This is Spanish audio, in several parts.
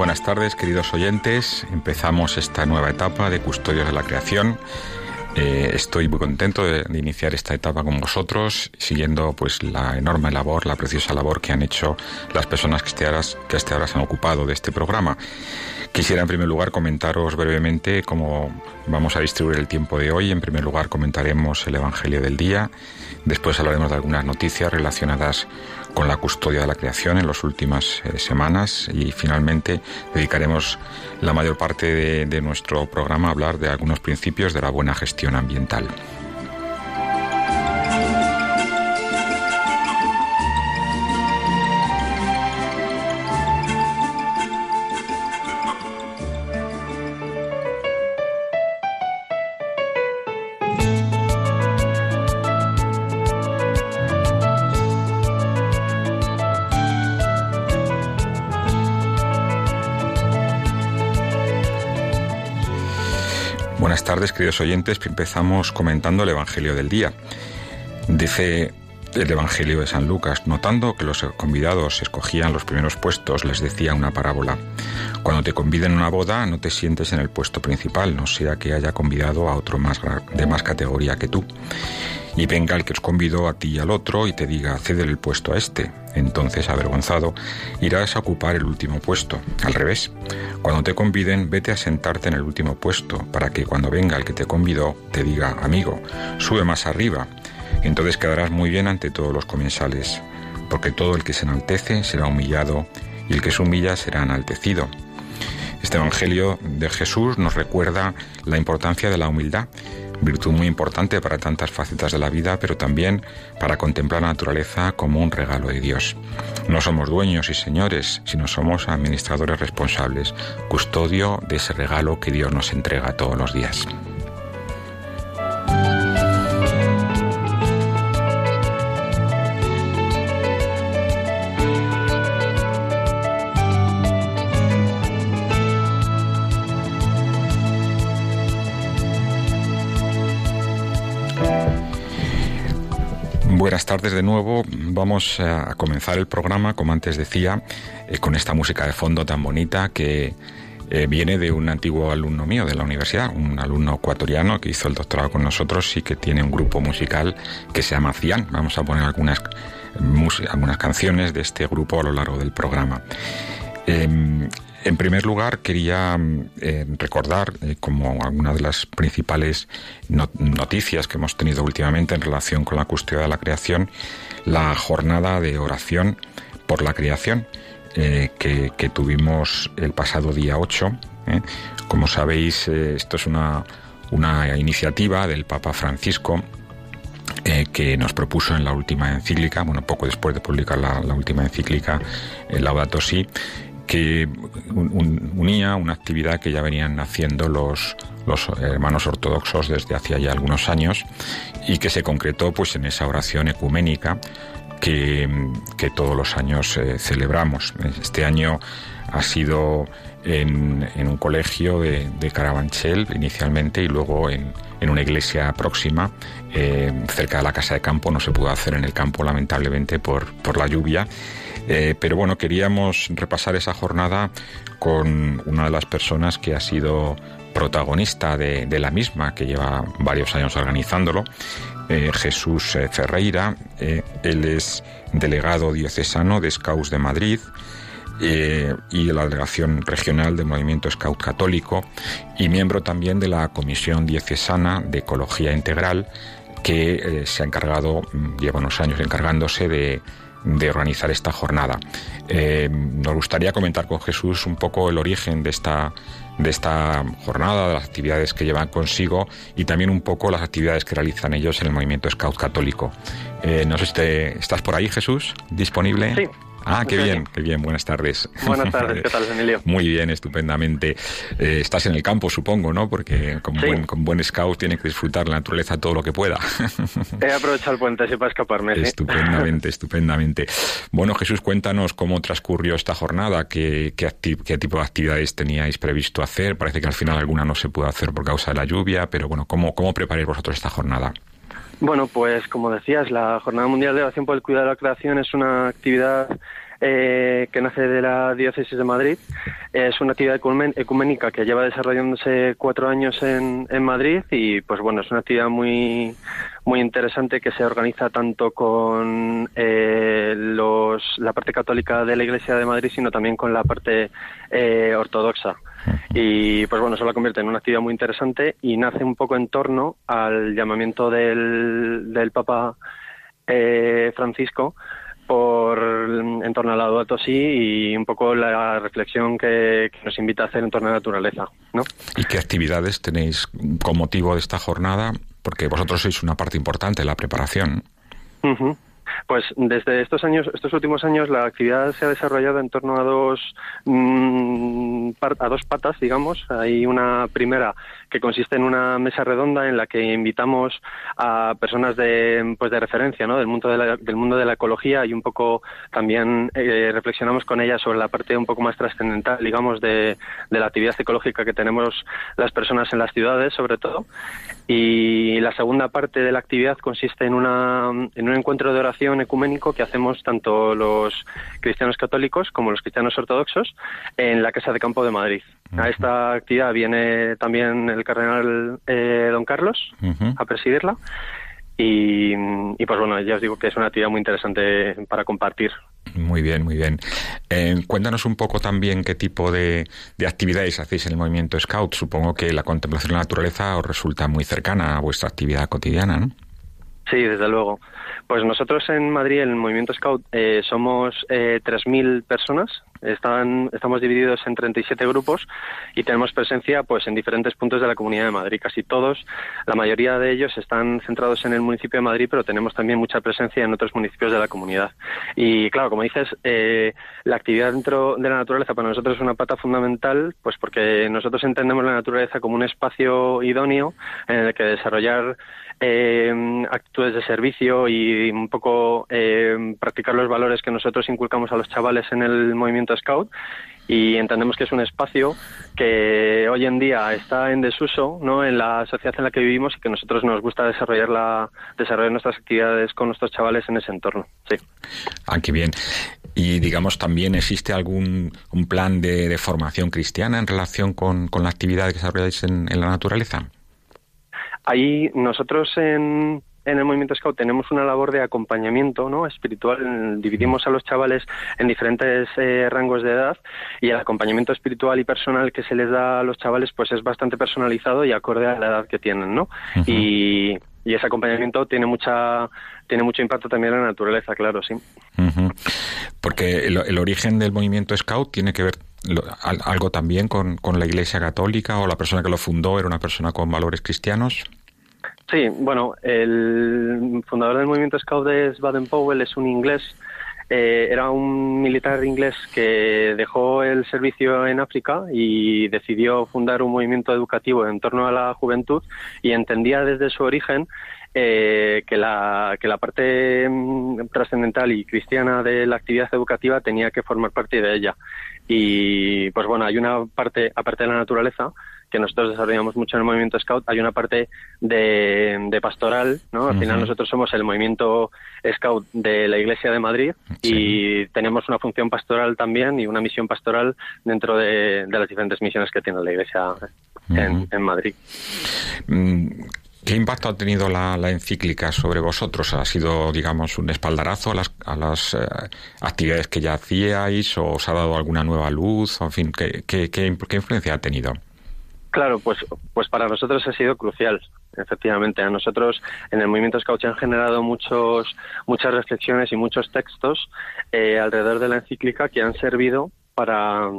Buenas tardes, queridos oyentes. Empezamos esta nueva etapa de Custodios de la Creación eh, estoy muy contento de, iniciar esta etapa con vosotros, siguiendo pues la enorme labor, la preciosa labor que han hecho las personas que hasta ahora, que hasta ahora se han ocupado de este programa. Quisiera en primer lugar comentaros brevemente cómo vamos a distribuir el tiempo de hoy. En primer lugar comentaremos el Evangelio del día, después hablaremos de algunas noticias relacionadas con la custodia de la creación en las últimas eh, semanas y finalmente dedicaremos la mayor parte de, de nuestro programa a hablar de algunos principios de la buena gestión ambiental. Queridos oyentes. Empezamos comentando el Evangelio del día. Dice el Evangelio de San Lucas, notando que los convidados escogían los primeros puestos, les decía una parábola. Cuando te conviden a una boda, no te sientes en el puesto principal, no sea que haya convidado a otro más de más categoría que tú. Y venga el que os convidó a ti y al otro y te diga, ceder el puesto a este. Entonces, avergonzado, irás a ocupar el último puesto. Al revés, cuando te conviden, vete a sentarte en el último puesto, para que cuando venga el que te convidó, te diga, amigo, sube más arriba. Entonces quedarás muy bien ante todos los comensales, porque todo el que se enaltece será humillado, y el que se humilla será enaltecido. Este Evangelio de Jesús nos recuerda la importancia de la humildad virtud muy importante para tantas facetas de la vida, pero también para contemplar la naturaleza como un regalo de Dios. No somos dueños y señores, sino somos administradores responsables, custodio de ese regalo que Dios nos entrega todos los días. Buenas tardes de nuevo. Vamos a comenzar el programa, como antes decía, eh, con esta música de fondo tan bonita que eh, viene de un antiguo alumno mío de la universidad, un alumno ecuatoriano que hizo el doctorado con nosotros y que tiene un grupo musical que se llama Cian. Vamos a poner algunas, algunas canciones de este grupo a lo largo del programa. Em, en primer lugar, quería mm, eh, recordar, eh, como alguna de las principales noticias que hemos tenido últimamente en relación con la custodia de la creación, la jornada de oración por la creación eh, que, tuvimos el pasado día 8. Como sabéis, esto es una, una iniciativa del Papa Francisco que nos propuso en la última encíclica, bueno, poco después de publicar la, última encíclica, Laudato Si, que unía una actividad que ya venían haciendo los, los hermanos ortodoxos desde hacía ya algunos años y que se concretó pues en esa oración ecuménica que, todos los años eh, celebramos. Este año ha sido en, un colegio de, Carabanchel inicialmente y luego en, una iglesia próxima eh, cerca de la casa de campo. No se pudo hacer en el campo lamentablemente por, por la lluvia eh, pero bueno, queríamos repasar esa jornada con una de las personas que ha sido protagonista de, la misma, que lleva varios años organizándolo, eh, Jesús eh, Ferreira. él es delegado diocesano de Scouts de Madrid y de la delegación regional del Movimiento Scout Católico y miembro también de la Comisión Diocesana de Ecología Integral que se ha encargado, lleva unos años encargándose de de organizar esta jornada. Eh, nos gustaría comentar con Jesús un poco el origen de esta, de esta jornada, de las actividades que llevan consigo y también un poco las actividades que realizan ellos en el movimiento Scout Católico. Eh, no sé si estás por ahí, Jesús, disponible. Sí. Ah, qué bien, qué bien, buenas tardes. Buenas tardes, ¿qué tal, Emilio? Muy bien, estupendamente. Eh, estás en el campo, supongo, ¿no? Porque con, buen, con buen scout tiene que disfrutar la naturaleza todo lo que pueda. He aprovechado el puente así para escaparme. Estupendamente, estupendamente. Bueno, Jesús, cuéntanos cómo transcurrió esta jornada, qué, qué, qué tipo de actividades teníais previsto hacer. Parece que al final alguna no se pudo hacer por causa de la lluvia, pero bueno, ¿cómo, cómo preparáis vosotros esta jornada? Bueno, pues como decías, la Jornada Mundial de Oración por el Cuidado de la Creación es una actividad eh, que nace de la Diócesis de Madrid. Es una actividad ecuménica que lleva desarrollándose cuatro años en, en Madrid y, pues bueno, es una actividad muy, muy interesante que se organiza tanto con eh, los, la parte católica de la Iglesia de Madrid, sino también con la parte eh, ortodoxa. Y pues bueno, eso la convierte en una actividad muy interesante y nace un poco en torno al llamamiento del, del Papa eh, Francisco por en torno al lado sí y un poco la reflexión que, nos invita a hacer en torno a la naturaleza, ¿no? ¿Y qué actividades tenéis con motivo de esta jornada? Porque vosotros sois una parte importante de la preparación. Pues desde estos años, estos últimos años, la actividad se ha desarrollado en torno a dos mm, a dos patas, digamos. Hay una primera que consiste en una mesa redonda en la que invitamos a personas de pues de referencia, ¿no? Del mundo de la, del mundo de la ecología y un poco también eh, reflexionamos con ellas sobre la parte un poco más trascendental, digamos, de, de la actividad ecológica que tenemos las personas en las ciudades, sobre todo. Y la segunda parte de la actividad consiste en una en un encuentro de oración ecuménico que hacemos tanto los cristianos católicos como los cristianos ortodoxos en la Casa de Campo de Madrid. A esta actividad viene también el cardenal eh, don Carlos a presidirla. Y, pues bueno, ya os digo que es una actividad muy interesante para compartir. Muy bien, muy bien. Eh, cuéntanos un poco también qué tipo de, de, actividades hacéis en el movimiento Scout. Supongo que la contemplación de la naturaleza os resulta muy cercana a vuestra actividad cotidiana, ¿no? Sí, desde luego. Pues nosotros en Madrid, en el Movimiento Scout, eh, somos eh, 3.000 personas. Están, estamos divididos en 37 grupos y tenemos presencia pues en diferentes puntos de la Comunidad de Madrid. Casi todos, la mayoría de ellos están centrados en el municipio de Madrid, pero tenemos también mucha presencia en otros municipios de la comunidad. Y claro, como dices, eh, la actividad dentro de la naturaleza para nosotros es una pata fundamental, pues porque nosotros entendemos la naturaleza como un espacio idóneo en el que desarrollar eh, actitudes de servicio y un poco eh, practicar los valores que nosotros inculcamos a los chavales en el movimiento Scout y entendemos que es un espacio que hoy en día está en desuso ¿no? en la sociedad en la que vivimos y que nosotros nos gusta desarrollar la desarrollar nuestras actividades con nuestros chavales en ese entorno. Sí. Ah, qué bien. Y digamos, también existe algún un plan de, formación cristiana en relación con, con la actividad que desarrolláis en la naturaleza. Ahí nosotros en, en el movimiento Scout tenemos una labor de acompañamiento ¿no? espiritual. Dividimos a los chavales en diferentes eh, rangos de edad y el acompañamiento espiritual y personal que se les da a los chavales pues es bastante personalizado y acorde a la edad que tienen. ¿no? y, y ese acompañamiento tiene mucha tiene mucho impacto también en la naturaleza, claro, sí. Porque el, el, origen del movimiento Scout tiene que ver algo también con, con la Iglesia Católica o la persona que lo fundó era una persona con valores cristianos. Sí, bueno, el fundador del movimiento Scout es Baden-Powell, es un inglés, eh, era un militar inglés que dejó el servicio en África y decidió fundar un movimiento educativo en torno a la juventud y entendía desde su origen eh, que, la, que la parte mm, trascendental y cristiana de la actividad educativa tenía que formar parte de ella. Y pues bueno, hay una parte, aparte de la naturaleza, que nosotros desarrollamos mucho en el movimiento Scout, hay una parte de, pastoral, ¿no? Al final nosotros somos el movimiento Scout de la Iglesia de Madrid y tenemos una función pastoral también y una misión pastoral dentro de, las diferentes misiones que tiene la Iglesia en, Madrid. Mm, ¿Qué impacto ha tenido la, encíclica sobre vosotros? ¿Ha sido, digamos, un espaldarazo a las, a las eh, actividades que ya hacíais o os ha dado alguna nueva luz? En fin, ¿qué, qué, qué influencia ha tenido? Claro, pues, pues para nosotros ha sido crucial. efectivamente. A nosotros en el movimiento Scout han generado muchos, muchas reflexiones y muchos textos eh, alrededor de la encíclica que han servido para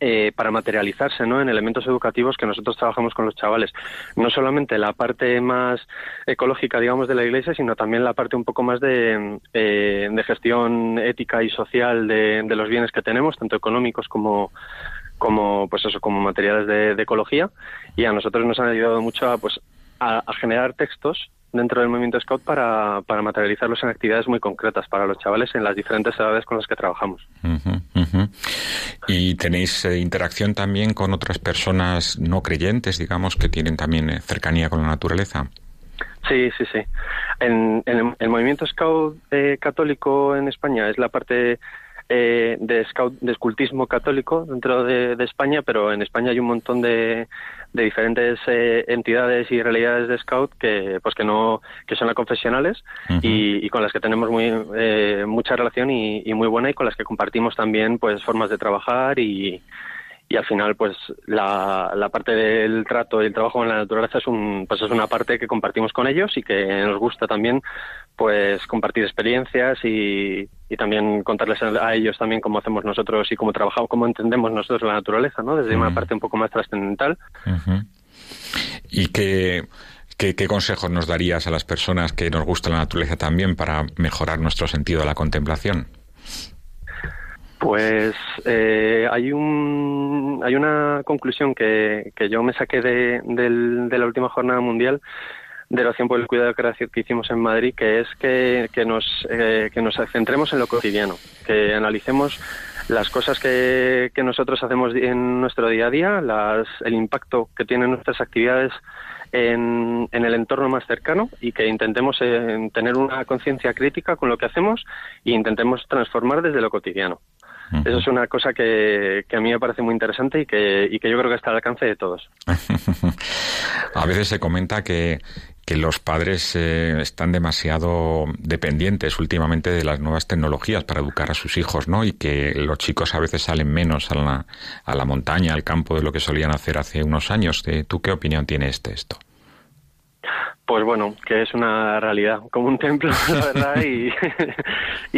eh, para materializarse ¿no? en elementos educativos que nosotros trabajamos con los chavales. No solamente la parte más ecológica, digamos, de la Iglesia, sino también la parte un poco más de, eh, de gestión ética y social de, los bienes que tenemos, tanto económicos como como pues eso como materiales de, de ecología y a nosotros nos han ayudado mucho a pues a, a generar textos dentro del movimiento Scout para, para materializarlos en actividades muy concretas para los chavales en las diferentes edades con las que trabajamos. Uh -huh. ¿Y tenéis eh, interacción también con otras personas no creyentes, digamos, que tienen también eh, cercanía con la naturaleza? Sí, sí, sí. En, en el movimiento Scout eh, católico en España es la parte eh, de, scout, de escultismo católico dentro de, de, España, pero en España hay un montón de, de diferentes eh, entidades y realidades de scout que pues que no que son confesionales uh -huh. y, y, con las que tenemos muy eh, mucha relación y, y, muy buena y con las que compartimos también pues formas de trabajar y, y al final pues la, la parte del trato y el trabajo con la naturaleza es un pues es una parte que compartimos con ellos y que nos gusta también pues compartir experiencias y, y también contarles a ellos también cómo hacemos nosotros y cómo trabajamos, cómo entendemos nosotros la naturaleza, ¿no? Desde uh -huh. una parte un poco más trascendental. Uh -huh. ¿Y qué, qué, qué consejos nos darías a las personas que nos gusta la naturaleza también para mejorar nuestro sentido de la contemplación? Pues eh, hay un hay una conclusión que, que yo me saqué de, de, de la última jornada mundial de oración por el cuidado que hicimos en Madrid, que es que, que nos, eh, que nos centremos en lo cotidiano, que analicemos las cosas que, que nosotros hacemos en nuestro día a día, las, el impacto que tienen nuestras actividades en, en, el entorno más cercano y que intentemos eh, tener una conciencia crítica con lo que hacemos e intentemos transformar desde lo cotidiano. Uh -huh. Eso es una cosa que, que, a mí me parece muy interesante y que, y que yo creo que está al alcance de todos. a veces se comenta que, que los padres eh, están demasiado dependientes últimamente de las nuevas tecnologías para educar a sus hijos, ¿no? Y que los chicos a veces salen menos a la, a la montaña, al campo, de lo que solían hacer hace unos años. ¿Tú qué opinión tienes de esto? Pues bueno, que es una realidad, como un templo, la verdad, y,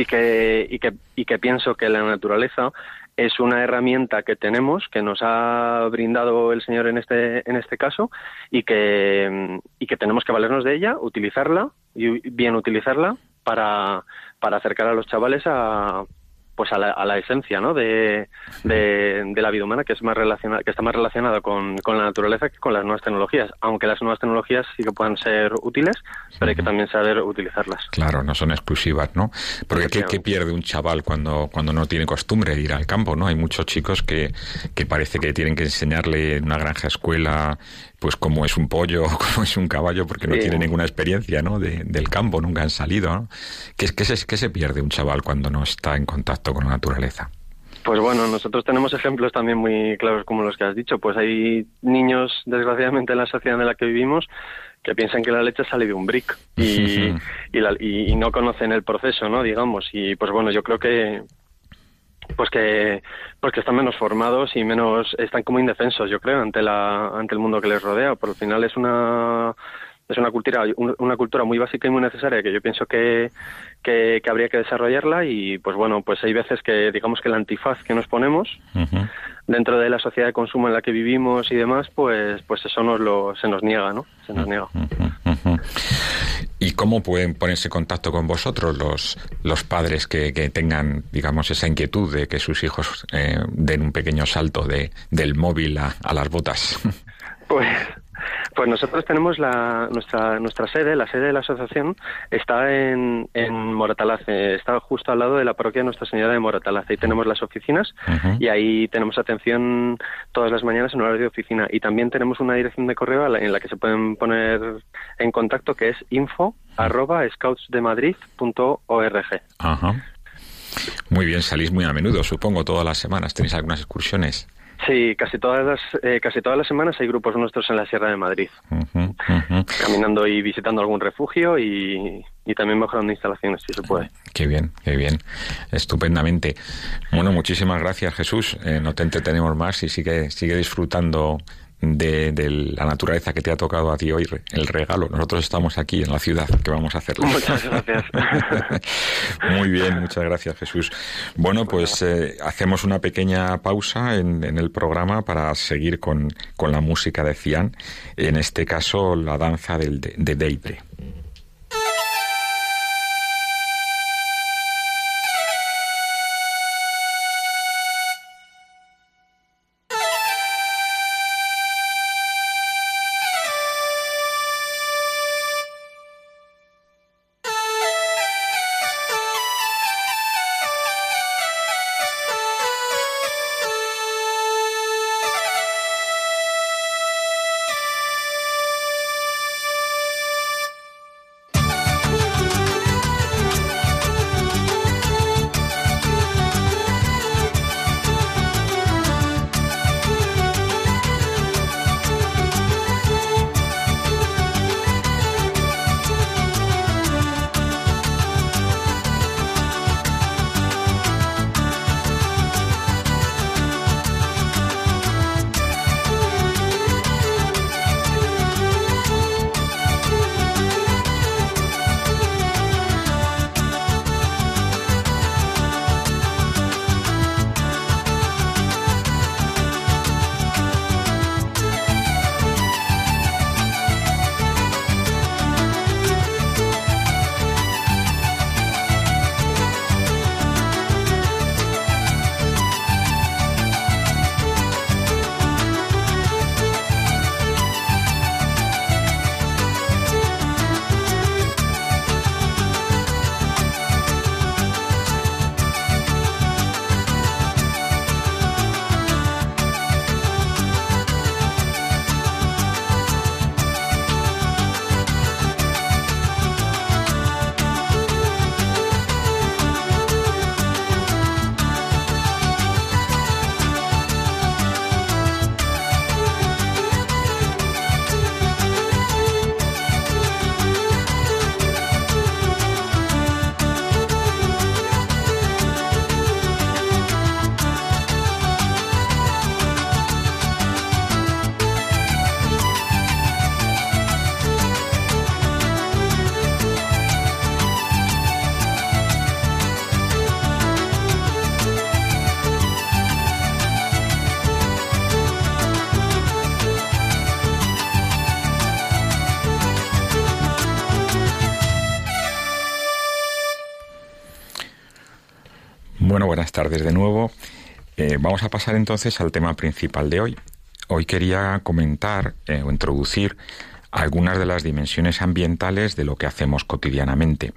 que, y, que, y que pienso que la naturaleza es una herramienta que tenemos, que nos ha brindado el Señor en este, en este caso, y que, y que tenemos que valernos de ella, utilizarla, y bien utilizarla, para acercar a los chavales a, pues a la, a la esencia ¿no? de, de, de, la vida humana que es más relacionada, que está más relacionada con, con, la naturaleza que con las nuevas tecnologías, aunque las nuevas tecnologías sí que puedan ser útiles, pero hay que también saber utilizarlas. Claro, no son exclusivas, ¿no? Porque ¿qué, qué pierde un chaval cuando, cuando no tiene costumbre de ir al campo, ¿no? Hay muchos chicos que, que parece que tienen que enseñarle en una granja escuela pues cómo es un pollo o cómo es un caballo porque no tiene ninguna experiencia ¿no? De, del campo, nunca han salido. ¿no? ¿Qué, qué, se, ¿Qué se pierde un chaval cuando no está en contacto con la naturaleza? Pues bueno, nosotros tenemos ejemplos también muy claros como los que has dicho. Pues hay niños, desgraciadamente, en la sociedad en la que vivimos que piensan que la leche sale de un brick y, y, la, y, y no conocen el proceso, ¿no? Digamos. Y pues bueno, yo creo que pues que pues que están menos formados y menos están como indefensos yo creo ante la ante el mundo que les rodea por el final es una es una cultura una cultura muy básica y muy necesaria que yo pienso que, que, que habría que desarrollarla y pues bueno pues hay veces que digamos que el antifaz que nos ponemos uh -huh. dentro de la sociedad de consumo en la que vivimos y demás pues pues eso nos lo se nos niega no se nos niega uh -huh. ¿Y cómo pueden ponerse en contacto con vosotros los, los padres que, que, tengan, digamos, esa inquietud de que sus hijos eh, den un pequeño salto de, del móvil a, a las botas? Pues pues nosotros tenemos la, nuestra, nuestra sede, la sede de la asociación está en, en Moratalace, está justo al lado de la parroquia de Nuestra Señora de Moratalace. Ahí tenemos las oficinas uh -huh. y ahí tenemos atención todas las mañanas en horario de oficina. Y también tenemos una dirección de correo en la que se pueden poner en contacto que es info arroba scoutsdemadrid.org. Ajá. Muy bien, salís muy a menudo, supongo, todas las semanas. ¿Tenéis algunas excursiones? Sí, casi todas las eh, casi todas las semanas hay grupos nuestros en la Sierra de Madrid, uh -huh, uh -huh. caminando y visitando algún refugio y, y, también mejorando instalaciones si se puede. Qué bien, qué bien, estupendamente. Bueno, muchísimas gracias Jesús. Eh, no te entretenemos más y sigue sigue disfrutando de, la naturaleza que te ha tocado a ti hoy, el regalo. Nosotros estamos aquí en la ciudad, que vamos a hacerlo. Muchas gracias. Muy bien, muchas gracias Jesús. Bueno, pues eh, hacemos una pequeña pausa en, el programa para seguir con, la música de Cian, en este caso la danza del, de, de Deidre. buenas tardes de nuevo. Eh, vamos a pasar entonces al tema principal de hoy. Hoy quería comentar eh, o introducir algunas de las dimensiones ambientales de lo que hacemos cotidianamente.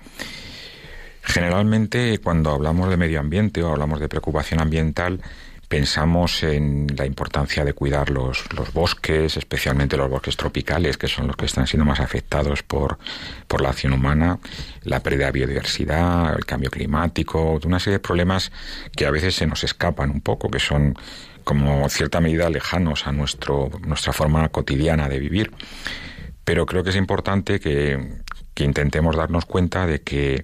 Generalmente cuando hablamos de medio ambiente o hablamos de preocupación ambiental, pensamos en la importancia de cuidar los, los, bosques, especialmente los bosques tropicales, que son los que están siendo más afectados por, por la acción humana, la pérdida de biodiversidad, el cambio climático, una serie de problemas que a veces se nos escapan un poco, que son como cierta medida lejanos a nuestro, nuestra forma cotidiana de vivir. Pero creo que es importante que intentemos darnos cuenta de que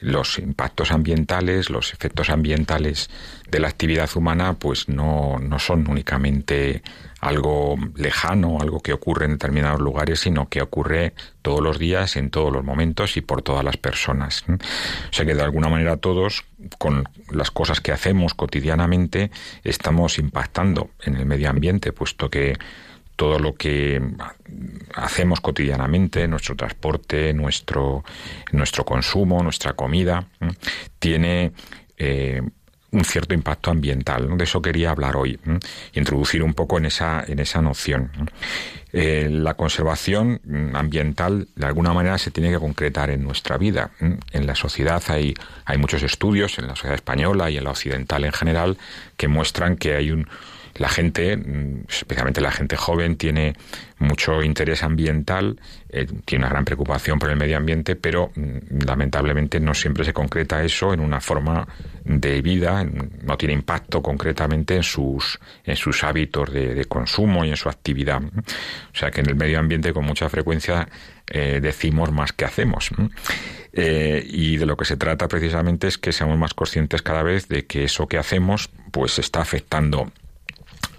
los impactos ambientales, los efectos ambientales de la actividad humana, pues no, no son únicamente algo lejano, algo que ocurre en determinados lugares, sino que ocurre todos los días, en todos los momentos y por todas las personas. O sea que de alguna manera todos, con las cosas que hacemos cotidianamente, estamos impactando en el medio ambiente, puesto que todo lo que hacemos cotidianamente, nuestro transporte, nuestro, nuestro consumo, nuestra comida, tiene eh, un cierto impacto ambiental. De eso quería hablar hoy, introducir un poco en esa, en esa noción. Eh, la conservación ambiental de alguna manera se tiene que concretar en nuestra vida. En la sociedad hay, hay muchos estudios, en la sociedad española y en la occidental en general, que muestran que hay un, la gente, mm, especialmente la gente joven, tiene mucho interés ambiental, eh, tiene una gran preocupación por el medio ambiente, pero mm, lamentablemente no siempre se concreta eso en una forma de vida, no tiene impacto concretamente en sus, en sus hábitos de, consumo y en su actividad. O sea que en el medio ambiente con mucha frecuencia eh, decimos más que hacemos. Eh, y de lo que se trata precisamente es que seamos más conscientes cada vez de que eso que hacemos pues está afectando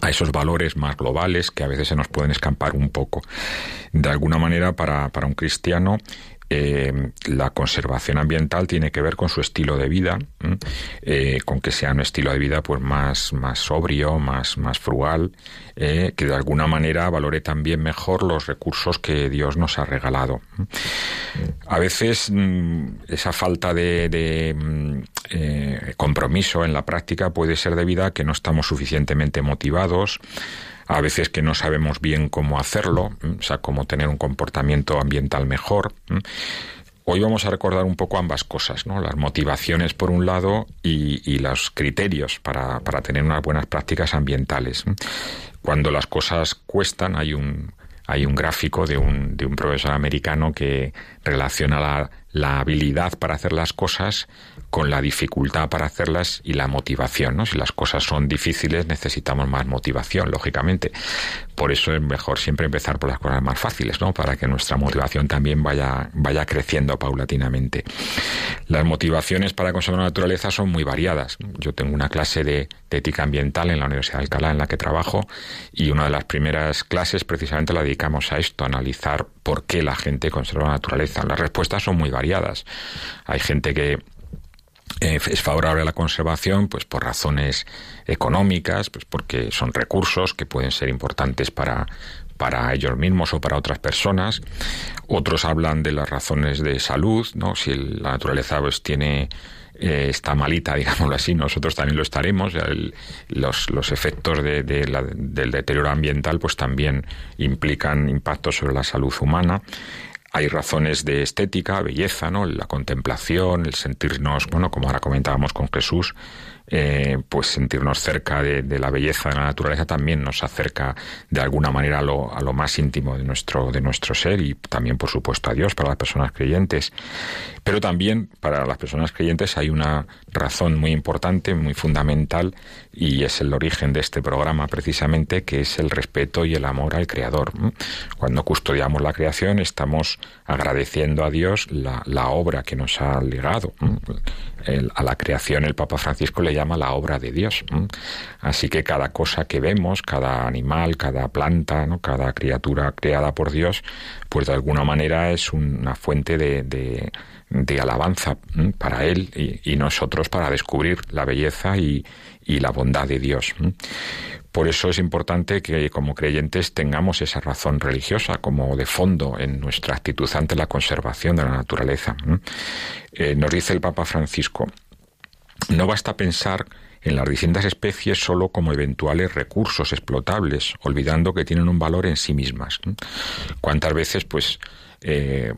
a esos valores más globales que a veces se nos pueden escapar un poco. De alguna manera, para, para un cristiano, eh, la conservación ambiental tiene que ver con su estilo de vida, eh, con que sea un estilo de vida pues más, más sobrio, más, más frugal, eh, que de alguna manera valore también mejor los recursos que Dios nos ha regalado. A veces mm, esa falta de, de mm, compromiso en la práctica puede ser debida a que no estamos suficientemente motivados, a veces que no sabemos bien cómo hacerlo, o sea, cómo tener un comportamiento ambiental mejor. Hoy vamos a recordar un poco ambas cosas, ¿no? Las motivaciones por un lado y, los criterios para, para, tener unas buenas prácticas ambientales. Cuando las cosas cuestan, hay un, hay un gráfico de un, de un profesor americano que relaciona la, la habilidad para hacer las cosas con la dificultad para hacerlas y la motivación. ¿no? Si las cosas son difíciles necesitamos más motivación, lógicamente. Por eso es mejor siempre empezar por las cosas más fáciles, ¿no? para que nuestra motivación también vaya, vaya creciendo paulatinamente. Las motivaciones para conservar la naturaleza son muy variadas. Yo tengo una clase de, ética ambiental en la Universidad de Alcalá en la que trabajo y una de las primeras clases precisamente la dedicamos a esto, analizar por qué la gente conserva la naturaleza. Las respuestas son muy variadas. Hay gente que eh, es favorable a la conservación pues por razones económicas, pues porque son recursos que pueden ser importantes para para ellos mismos o para otras personas. Otros hablan de las razones de salud, ¿no? Si la naturaleza pues tiene eh, está malita, digámoslo así, nosotros también lo estaremos. los, los efectos de, del deterioro ambiental pues también implican impactos sobre la salud humana. Hay razones de estética, belleza, ¿no? La contemplación, el sentirnos, bueno, como ahora comentábamos con Jesús, eh, pues sentirnos cerca de, la belleza de la naturaleza también nos acerca de alguna manera a lo, a lo más íntimo de nuestro, de nuestro ser y también, por supuesto, a Dios para las personas creyentes. Pero también para las personas creyentes hay una razón muy importante, muy fundamental, y es el origen de este programa precisamente, que es el respeto y el amor al Creador. Cuando custodiamos la creación estamos agradeciendo a Dios la, obra que nos ha legado. a la creación el Papa Francisco le llama la obra de Dios. Así que cada cosa que vemos, cada animal, cada planta, cada criatura creada por Dios, pues de alguna manera es una fuente de, alabanza para Él y, nosotros para descubrir la belleza y, y la bondad de Dios. Por eso es importante que como creyentes tengamos esa razón religiosa como de fondo en nuestra actitud ante la conservación de la naturaleza. Eh, nos dice el Papa Francisco, no basta pensar en las distintas especies solo como eventuales recursos explotables, olvidando que tienen un valor en sí mismas. ¿Cuántas veces, pues, eh,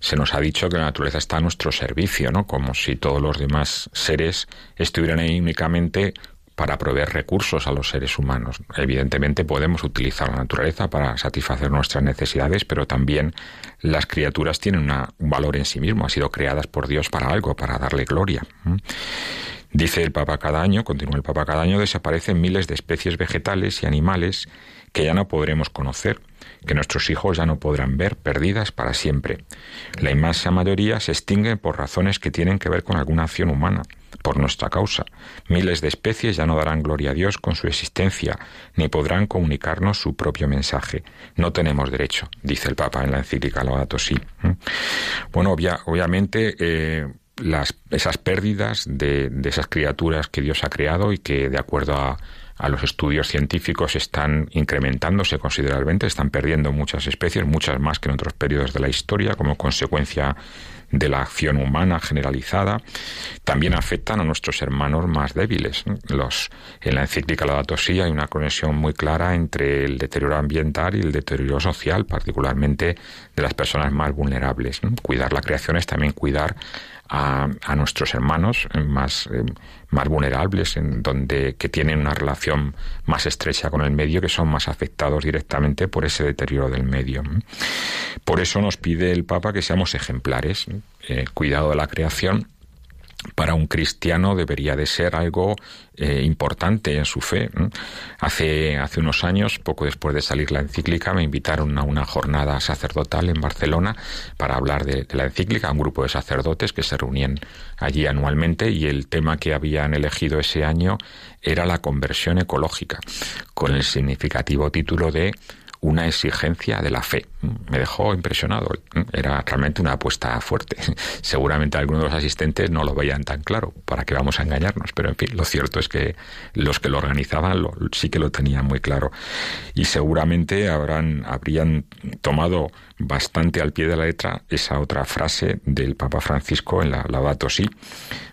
se nos ha dicho que la naturaleza está a nuestro servicio, ¿no? Como si todos los demás seres estuvieran ahí únicamente para proveer recursos a los seres humanos. Evidentemente podemos utilizar la naturaleza para satisfacer nuestras necesidades, pero también las criaturas tienen un valor en sí mismo, han sido creadas por Dios para algo, para darle gloria. Dice el Papa cada año, continúa el Papa cada año, desaparecen miles de especies vegetales y animales que ya no podremos conocer, que nuestros hijos ya no podrán ver, perdidas para siempre. La inmensa mayoría se extinguen por razones que tienen que ver con alguna acción humana, por nuestra causa. Miles de especies ya no darán gloria a Dios con su existencia, ni podrán comunicarnos su propio mensaje. No tenemos derecho, dice el Papa en la encíclica Laudato Si. ¿Mm? Bueno, obviamente eh, las, esas pérdidas de, de, esas criaturas que Dios ha creado y que de acuerdo a, a, los estudios científicos están incrementándose considerablemente, están perdiendo muchas especies, muchas más que en otros periodos de la historia como consecuencia de la acción humana generalizada, también afectan a nuestros hermanos más débiles. Los, en la encíclica Laudato Si hay una conexión muy clara entre el deterioro ambiental y el deterioro social, particularmente de las personas más vulnerables. Cuidar la creación es también cuidar a, nuestros hermanos más, eh, más vulnerables, en donde que tienen una relación más estrecha con el medio, que son más afectados directamente por ese deterioro del medio. Por eso nos pide el Papa que seamos ejemplares, eh, cuidado de la creación para un cristiano debería de ser algo eh, importante en su fe. Hace, hace unos años, poco después de salir la encíclica, me invitaron a una jornada sacerdotal en Barcelona para hablar de, la encíclica, un grupo de sacerdotes que se reunían allí anualmente y el tema que habían elegido ese año era la conversión ecológica, con el significativo título de una exigencia de la fe. Me dejó impresionado. Era realmente una apuesta fuerte. Seguramente algunos de los asistentes no lo veían tan claro. ¿Para qué vamos a engañarnos? Pero en fin, lo cierto es que los que lo organizaban sí que lo tenían muy claro. Y seguramente habrán, habrían tomado bastante al pie de la letra esa otra frase del Papa Francisco en la Laudato.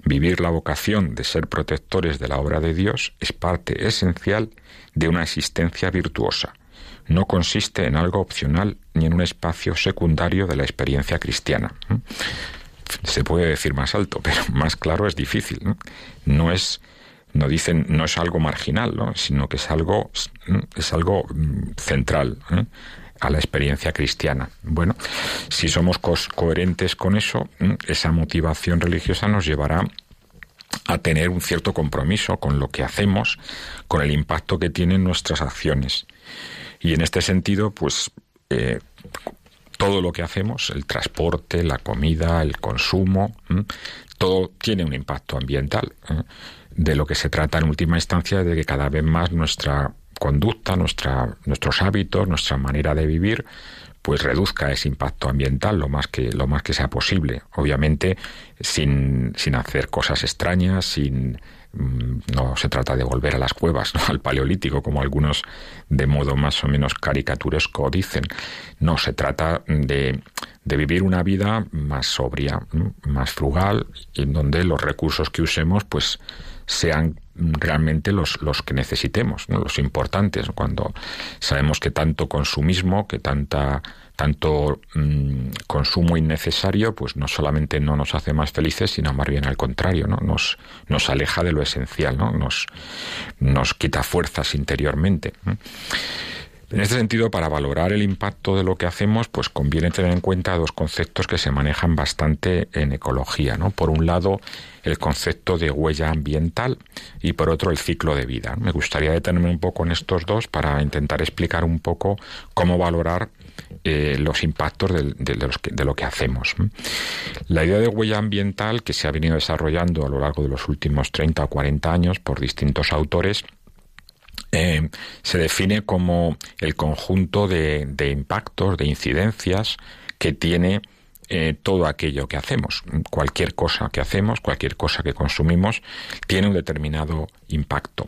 Vivir la vocación de ser protectores de la obra de Dios es parte esencial de una existencia virtuosa no consiste en algo opcional ni en un espacio secundario de la experiencia cristiana. Se puede decir más alto, pero más claro es difícil. No, es no dicen no es algo marginal, sino que es algo es algo mm, central a la experiencia cristiana. Bueno, si somos coherentes con eso, esa motivación religiosa nos llevará a tener un cierto compromiso con lo que hacemos, con el impacto que tienen nuestras acciones. Y en este sentido, pues eh, todo lo que hacemos, el transporte, la comida, el consumo, todo tiene un impacto ambiental. De lo que se trata en última instancia de que cada vez más nuestra conducta, nuestra, nuestros hábitos, nuestra manera de vivir, pues reduzca ese impacto ambiental lo más que lo más que sea posible obviamente sin, sin hacer cosas extrañas sin no se trata de volver a las cuevas, al paleolítico, como algunos de modo más o menos caricaturesco dicen. No, se trata de, de vivir una vida más sobria, más frugal, en donde los recursos que usemos, pues sean realmente los, los que necesitemos, los importantes, cuando sabemos que tanto consumismo, que tanta tanto mm, consumo innecesario, pues no solamente no nos hace más felices, sino más bien al contrario, ¿no? Nos, nos aleja de lo esencial, ¿no? Nos, nos quita fuerzas interiormente. En este sentido, para valorar el impacto de lo que hacemos, pues conviene tener en cuenta dos conceptos que se manejan bastante en ecología, ¿no? Por un lado, el concepto de huella ambiental y por otro el ciclo de vida. Me gustaría detenerme un poco en estos dos para intentar explicar un poco cómo valorar eh, los impactos de, lo que hacemos. La idea de huella ambiental que se ha venido desarrollando a lo largo de los últimos 30 o 40 años por distintos autores eh, se define como el conjunto de, impactos, de incidencias que tiene eh, todo aquello que hacemos. Cualquier cosa que hacemos, cualquier cosa que consumimos, tiene un determinado impacto.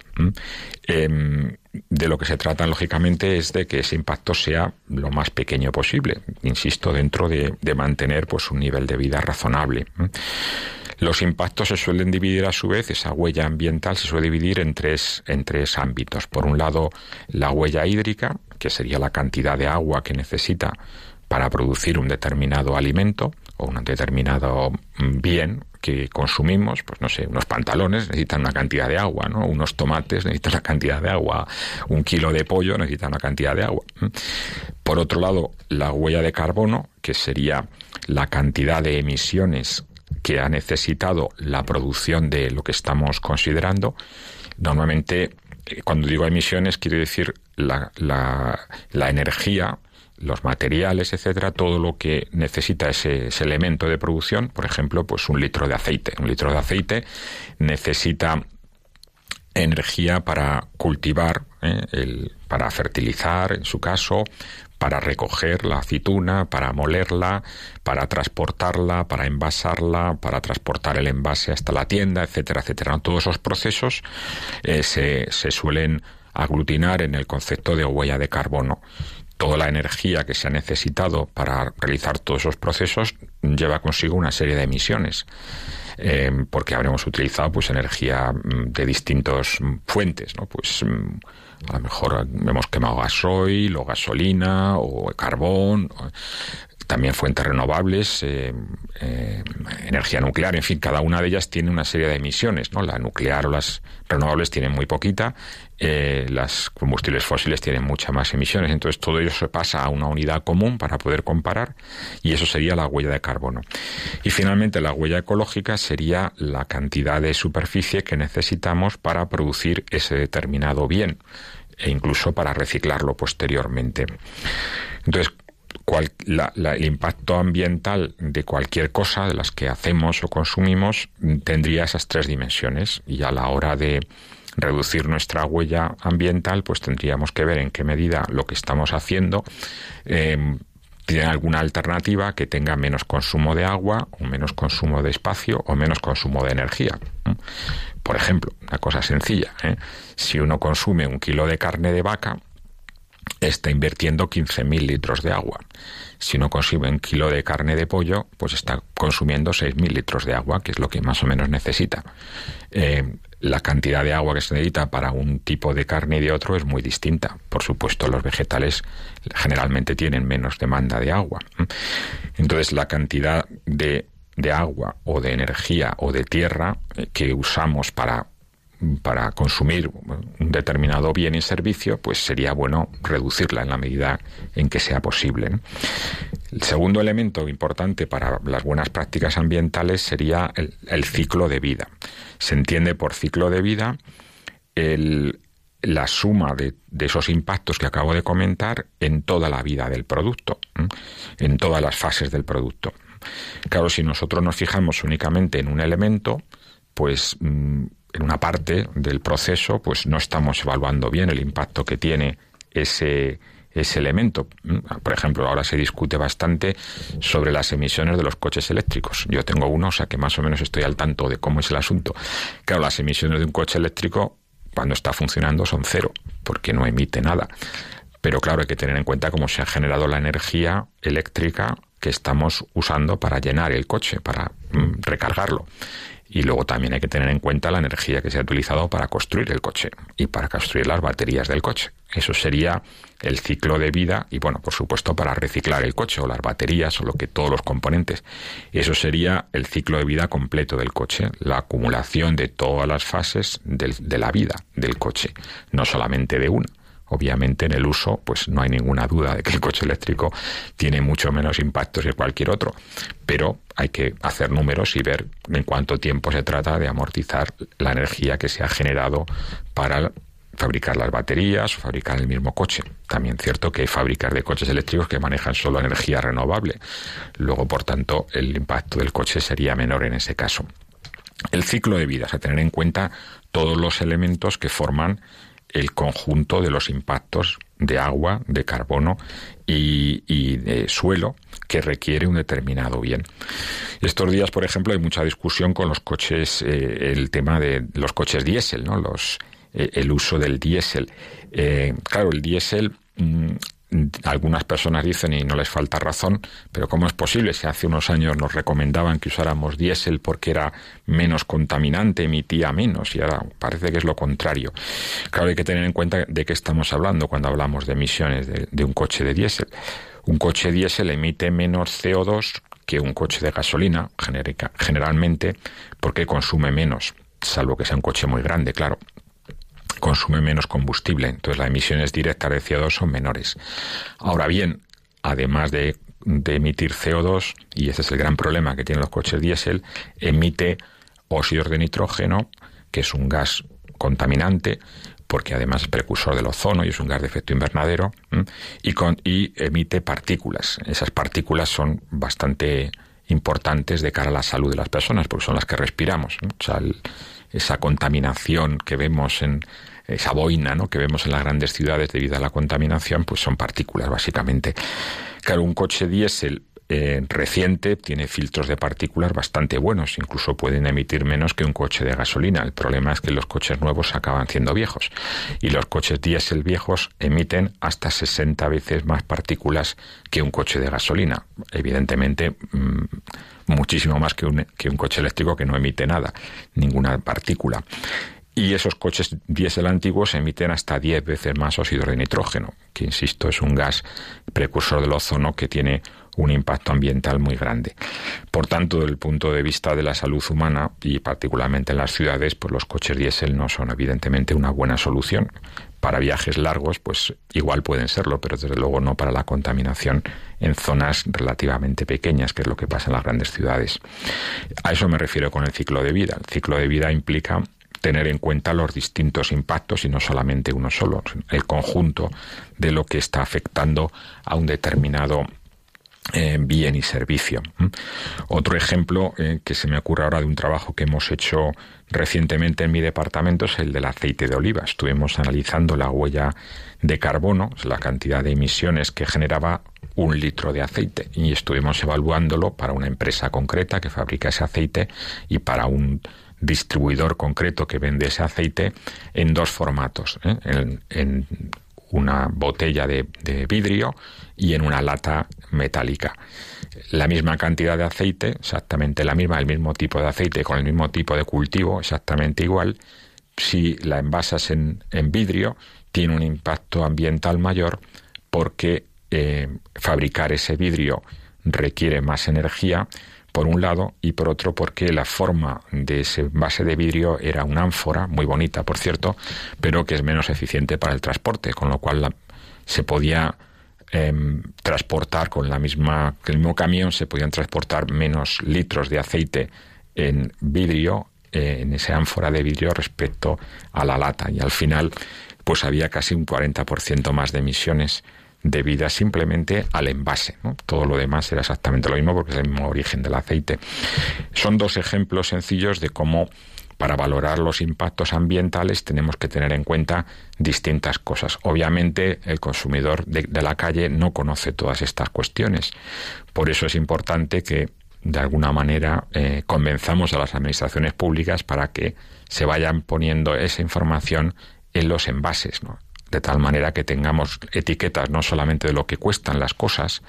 Em, de lo que se trata, lógicamente, es de que ese impacto sea lo más pequeño posible, insisto, dentro de, de mantener pues, un nivel de vida razonable. Los impactos se suelen dividir a su vez, esa huella ambiental se suele dividir en tres, en tres ámbitos. Por un lado, la huella hídrica, que sería la cantidad de agua que necesita para producir un determinado alimento o un determinado mm, bien que consumimos, pues no sé, unos pantalones necesitan una cantidad de agua, ¿no? Unos tomates necesitan una cantidad de agua, un kilo de pollo necesita una cantidad de agua. Por otro lado, la huella de carbono, que sería la cantidad de emisiones que ha necesitado la producción de lo que estamos considerando. Normalmente, eh, cuando digo emisiones, quiero decir la, la, la energía, los materiales, etcétera, todo lo que necesita ese, elemento de producción, por ejemplo, pues un litro de aceite. Un litro de aceite necesita energía para cultivar, ¿eh? el, para fertilizar, en su caso, para recoger la aceituna, para molerla, para transportarla, para envasarla, para transportar el envase hasta la tienda, etcétera, etcétera. Todos esos procesos eh, se, se suelen aglutinar en el concepto de huella de carbono toda la energía que se ha necesitado para realizar todos esos procesos lleva consigo una serie de emisiones. Eh, porque habremos utilizado pues energía mm, de distintas fuentes, ¿no? Pues mm, a lo mejor hemos quemado gasoil o gasolina o carbón. También fuentes renovables, eh, eh, energía nuclear, en fin, cada una de ellas tiene una serie de emisiones, ¿no? La nuclear o las renovables tienen muy poquita, eh, las combustibles fósiles tienen muchas más emisiones, entonces todo ello se pasa a una unidad común para poder comparar y eso sería la huella de carbono. Y finalmente la huella ecológica sería la cantidad de superficie que necesitamos para producir ese determinado bien e incluso para reciclarlo posteriormente. Entonces, el impacto ambiental de cualquier cosa de las que hacemos o consumimos tendría esas tres dimensiones y a la hora de reducir nuestra huella ambiental pues tendríamos que ver en qué medida lo que estamos haciendo eh, tiene alguna alternativa que tenga menos consumo de agua o menos consumo de espacio o menos consumo de energía. Por ejemplo, una cosa sencilla, ¿eh? si uno consume un kilo de carne de vaca, está invirtiendo 15.000 litros de agua. Si uno consume un kilo de carne de pollo, pues está consumiendo 6.000 litros de agua, que es lo que más o menos necesita. Eh, la cantidad de agua que se necesita para un tipo de carne y de otro es muy distinta. Por supuesto, los vegetales generalmente tienen menos demanda de agua. Entonces, la cantidad de, de agua o de energía o de tierra eh, que usamos para para consumir un determinado bien y servicio, pues sería bueno reducirla en la medida en que sea posible. El segundo elemento importante para las buenas prácticas ambientales sería el, ciclo de vida. Se entiende por ciclo de vida la suma de, esos impactos que acabo de comentar en toda la vida del producto, en todas las fases del producto. Claro, si nosotros nos fijamos únicamente en un elemento, pues mm, en una parte del proceso, pues no estamos evaluando bien el impacto que tiene ese, ese elemento. Por ejemplo, ahora se discute bastante sobre las emisiones de los coches eléctricos. Yo tengo uno, o sea que más o menos estoy al tanto de cómo es el asunto. Claro, las emisiones de un coche eléctrico, cuando está funcionando, son cero, porque no emite nada. Pero claro, hay que tener en cuenta cómo se ha generado la energía eléctrica que estamos usando para llenar el coche, para mm, recargarlo. Y luego también hay que tener en cuenta la energía que se ha utilizado para construir el coche y para construir las baterías del coche. Eso sería el ciclo de vida y bueno, por supuesto para reciclar el coche o las baterías o lo que todos los componentes. Eso sería el ciclo de vida completo del coche, la acumulación de todas las fases de la vida del coche, no solamente de una. Obviamente en el uso, pues no hay ninguna duda de que el coche eléctrico tiene mucho menos impactos que cualquier otro, pero hay que hacer números y ver en cuánto tiempo se trata de amortizar la energía que se ha generado para fabricar las baterías o fabricar el mismo coche. También cierto que hay fábricas de coches eléctricos que manejan solo energía renovable. Luego, por tanto, el impacto del coche sería menor en ese caso. El ciclo de vida, es a tener en cuenta todos los elementos que forman el conjunto de los impactos de agua, de carbono y, de suelo que requiere un determinado bien. Estos días, por ejemplo, hay mucha discusión con los coches, eh, el tema de los coches diésel, ¿no? Los, eh, el uso del diésel. Eh, claro, el diésel mm, algunas personas dicen, y no les falta razón, pero ¿cómo es posible si hace unos años nos recomendaban que usáramos diésel porque era menos contaminante, emitía menos, y ahora parece que es lo contrario? Claro, hay que tener en cuenta de qué estamos hablando cuando hablamos de emisiones de, un coche de diésel. Un coche diésel emite menos CO2 que un coche de gasolina, generalmente, porque consume menos, salvo que sea un coche muy grande, claro consume menos combustible, entonces las emisiones directas de CO2 son menores. Ahora bien, además de, emitir CO2, y ese es el gran problema que tienen los coches diésel, emite óxidos de nitrógeno, que es un gas contaminante, porque además es precursor del ozono y es un gas de efecto invernadero, y, con, y emite partículas. Esas partículas son bastante importantes de cara a la salud de las personas, porque son las que respiramos. O sea, esa contaminación que vemos en, esa boina ¿no? que vemos en las grandes ciudades debido a la contaminación, pues son partículas básicamente. Claro, un coche diésel eh, reciente tiene filtros de partículas bastante buenos, incluso pueden emitir menos que un coche de gasolina. El problema es que los coches nuevos acaban siendo viejos y los coches diésel viejos emiten hasta 60 veces más partículas que un coche de gasolina. Evidentemente, mm, muchísimo más que un, que un coche eléctrico que no emite nada, ninguna partícula. Y esos coches diésel antiguos emiten hasta 10 veces más óxido de nitrógeno, que insisto es un gas precursor del ozono que tiene un impacto ambiental muy grande. Por tanto, desde el punto de vista de la salud humana y particularmente en las ciudades, pues los coches diésel no son evidentemente una buena solución. Para viajes largos, pues igual pueden serlo, pero desde luego no para la contaminación en zonas relativamente pequeñas, que es lo que pasa en las grandes ciudades. A eso me refiero con el ciclo de vida. El ciclo de vida implica tener en cuenta los distintos impactos y no solamente uno solo, el conjunto de lo que está afectando a un determinado eh, bien y servicio. Otro ejemplo eh, que se me ocurre ahora de un trabajo que hemos hecho recientemente en mi departamento es el del aceite de oliva. Estuvimos analizando la huella de carbono, la cantidad de emisiones que generaba un litro de aceite y estuvimos evaluándolo para una empresa concreta que fabrica ese aceite y para un distribuidor concreto que vende ese aceite en dos formatos, ¿eh? en, una botella de, vidrio y en una lata metálica. La misma cantidad de aceite, exactamente la misma, el mismo tipo de aceite con el mismo tipo de cultivo, exactamente igual. Si la envasas en, vidrio, tiene un impacto ambiental mayor porque eh, fabricar ese vidrio requiere más energía por un lado, y por otro porque la forma de ese base de vidrio era una ánfora, muy bonita por cierto, pero que es menos eficiente para el transporte, con lo cual se podía em, transportar con la misma, el mismo camión, se podían transportar menos litros de aceite en vidrio, eh, en esa ánfora de vidrio respecto a la lata, y al final pues había casi un 40% más de emisiones debida simplemente al envase. Todo lo demás era exactamente lo mismo porque es el mismo origen del aceite. Son dos ejemplos sencillos de cómo para valorar los impactos ambientales tenemos que tener en cuenta distintas cosas. Obviamente el consumidor de, la calle no conoce todas estas cuestiones. Por eso es importante que de alguna manera eh, convenzamos a las administraciones públicas para que se vayan poniendo esa información en los envases. ¿no? De tal manera que tengamos etiquetas no solamente de lo que cuestan las cosas,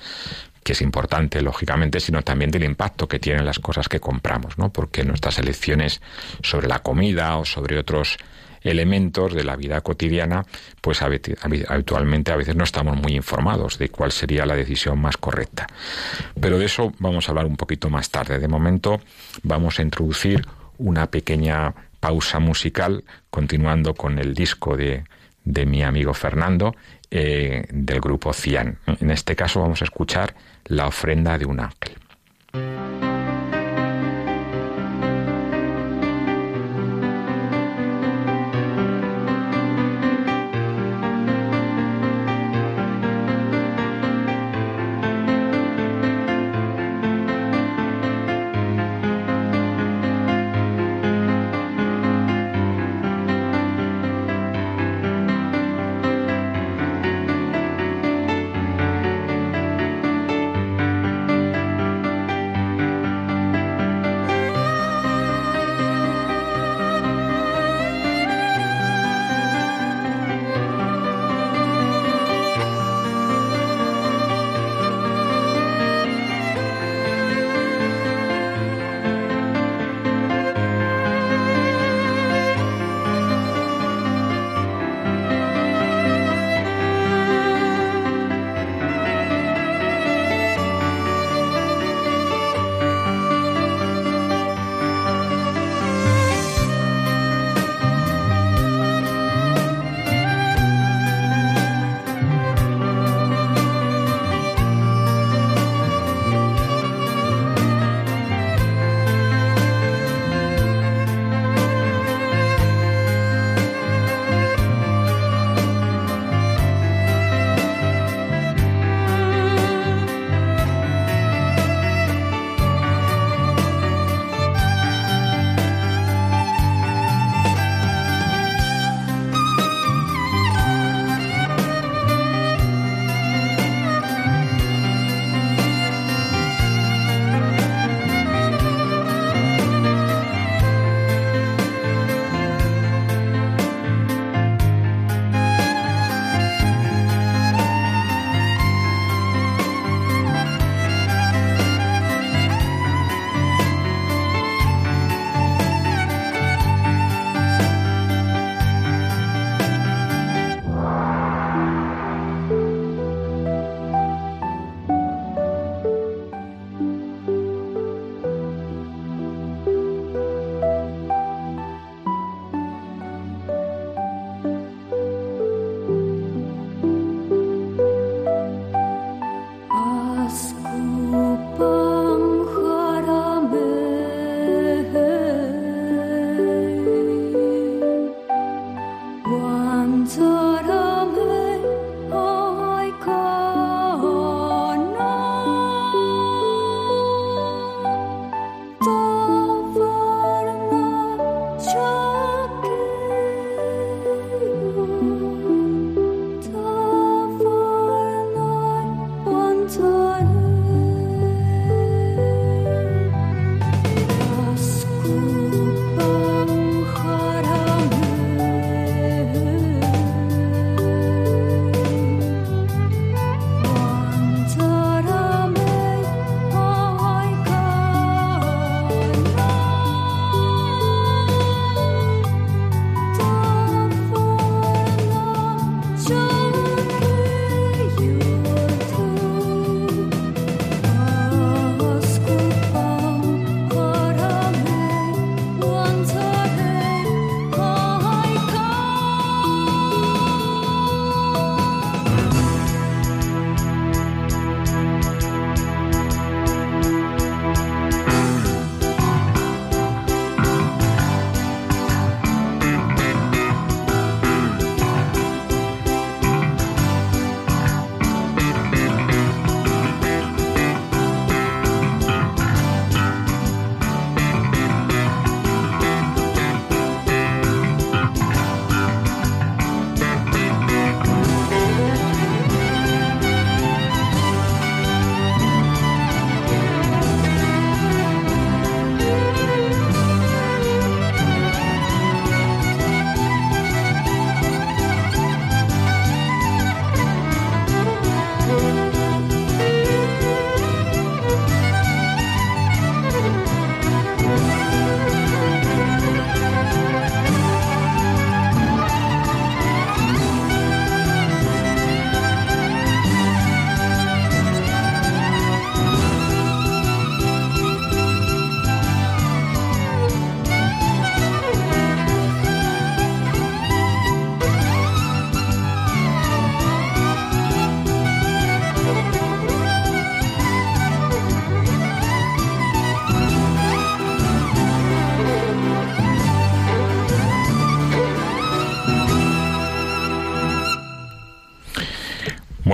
que es importante, lógicamente, sino también del impacto que tienen las cosas que compramos, ¿no? Porque nuestras elecciones sobre la comida o sobre otros elementos de la vida cotidiana, pues habitualmente a veces no estamos muy informados de cuál sería la decisión más correcta. Pero de eso vamos a hablar un poquito más tarde. De momento vamos a introducir una pequeña pausa musical, continuando con el disco de de mi amigo Fernando eh, del grupo Cian. En este caso vamos a escuchar la ofrenda de un ángel.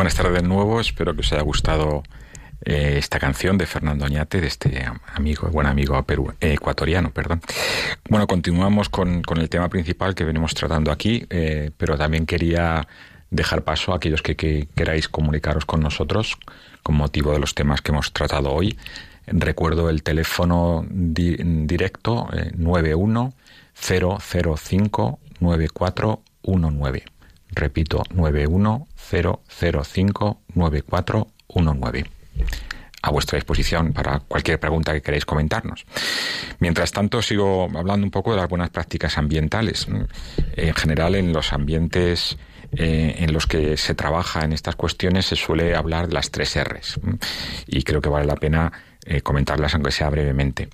Buenas tardes de nuevo, espero que os haya gustado eh, esta canción de Fernando Añate, de este amigo, buen amigo eh, ecuatoriano, perdón. Bueno, continuamos con, con, el tema principal que venimos tratando aquí, eh, pero también quería dejar paso a aquellos que, que, queráis comunicaros con nosotros con motivo de los temas que hemos tratado hoy. Recuerdo el teléfono di directo eh, 910059419. Repito, 910059419 a vuestra disposición para cualquier pregunta que queráis comentarnos. Mientras tanto, sigo hablando un poco de las buenas prácticas ambientales. En general, en los ambientes eh, en los que se trabaja en estas cuestiones se suele hablar de las tres R's. Y creo que vale la pena eh, comentarlas aunque sea brevemente.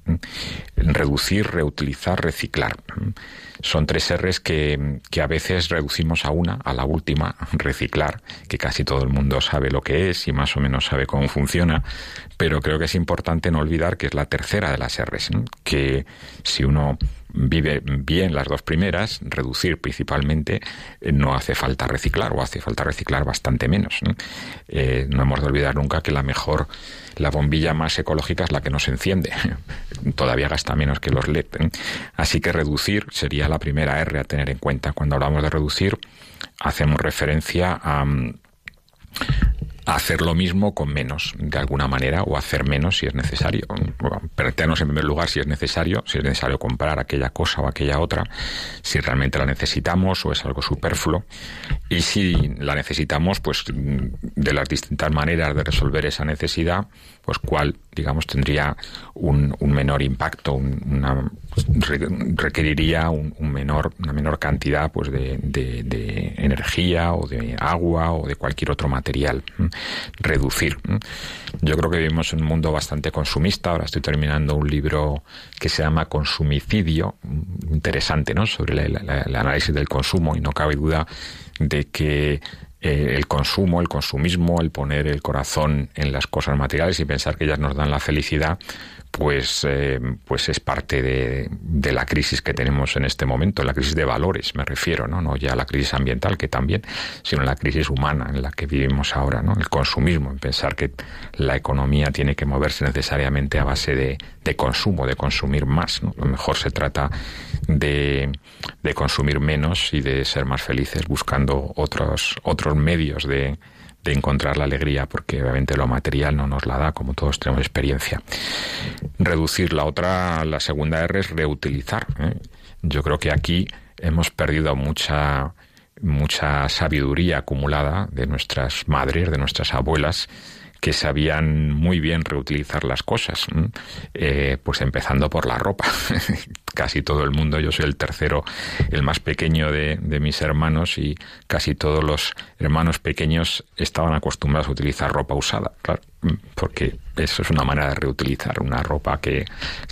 Reducir, reutilizar, reciclar. Son tres R's que, que, a veces reducimos a una, a la última, reciclar, que casi todo el mundo sabe lo que es y más o menos sabe cómo funciona, pero creo que es importante no olvidar que es la tercera de las R's, que si uno vive bien las dos primeras, reducir principalmente, eh, no hace falta reciclar o hace falta reciclar bastante menos. ¿no? Eh, no hemos de olvidar nunca que la mejor, la bombilla más ecológica es la que no se enciende. Todavía gasta menos que los LED. ¿eh? Así que reducir sería la primera R a tener en cuenta. Cuando hablamos de reducir, hacemos referencia a hacer lo mismo con menos, de alguna manera, o hacer menos si es necesario. Plantearnos en primer lugar si es necesario, si es necesario comprar aquella cosa o aquella otra, si realmente la necesitamos o es algo superfluo, y si la necesitamos, pues de las distintas maneras de resolver esa necesidad, pues cuál, digamos, tendría un, un menor impacto, una, requeriría un, menor, una menor cantidad pues de, de, energía o de agua o de cualquier otro material reducir. Yo creo que vivimos en un mundo bastante consumista. Ahora estoy terminando un libro que se llama Consumicidio, interesante, ¿no? Sobre el análisis del consumo y no cabe duda de que eh, el consumo, el consumismo, el poner el corazón en las cosas materiales y pensar que ellas nos dan la felicidad, pues, eh, pues es parte de, de, la crisis que tenemos en este momento, la crisis de valores, me refiero, ¿no? no ya la crisis ambiental, que también, sino la crisis humana en la que vivimos ahora, ¿no? el consumismo, en pensar que la economía tiene que moverse necesariamente a base de, de consumo, de consumir más. ¿no? Lo mejor se trata de, de consumir menos y de ser más felices buscando otros, otros medios de, de encontrar la alegría, porque obviamente lo material no nos la da, como todos tenemos experiencia. Reducir la otra, la segunda R es reutilizar. ¿eh? Yo creo que aquí hemos perdido mucha mucha sabiduría acumulada de nuestras madres, de nuestras abuelas, que sabían muy bien reutilizar las cosas, eh, pues empezando por la ropa. casi todo el mundo, yo soy el tercero, el más pequeño de, mis hermanos y casi todos los hermanos pequeños estaban acostumbrados a utilizar ropa usada, claro, porque eso es una manera de reutilizar una ropa que,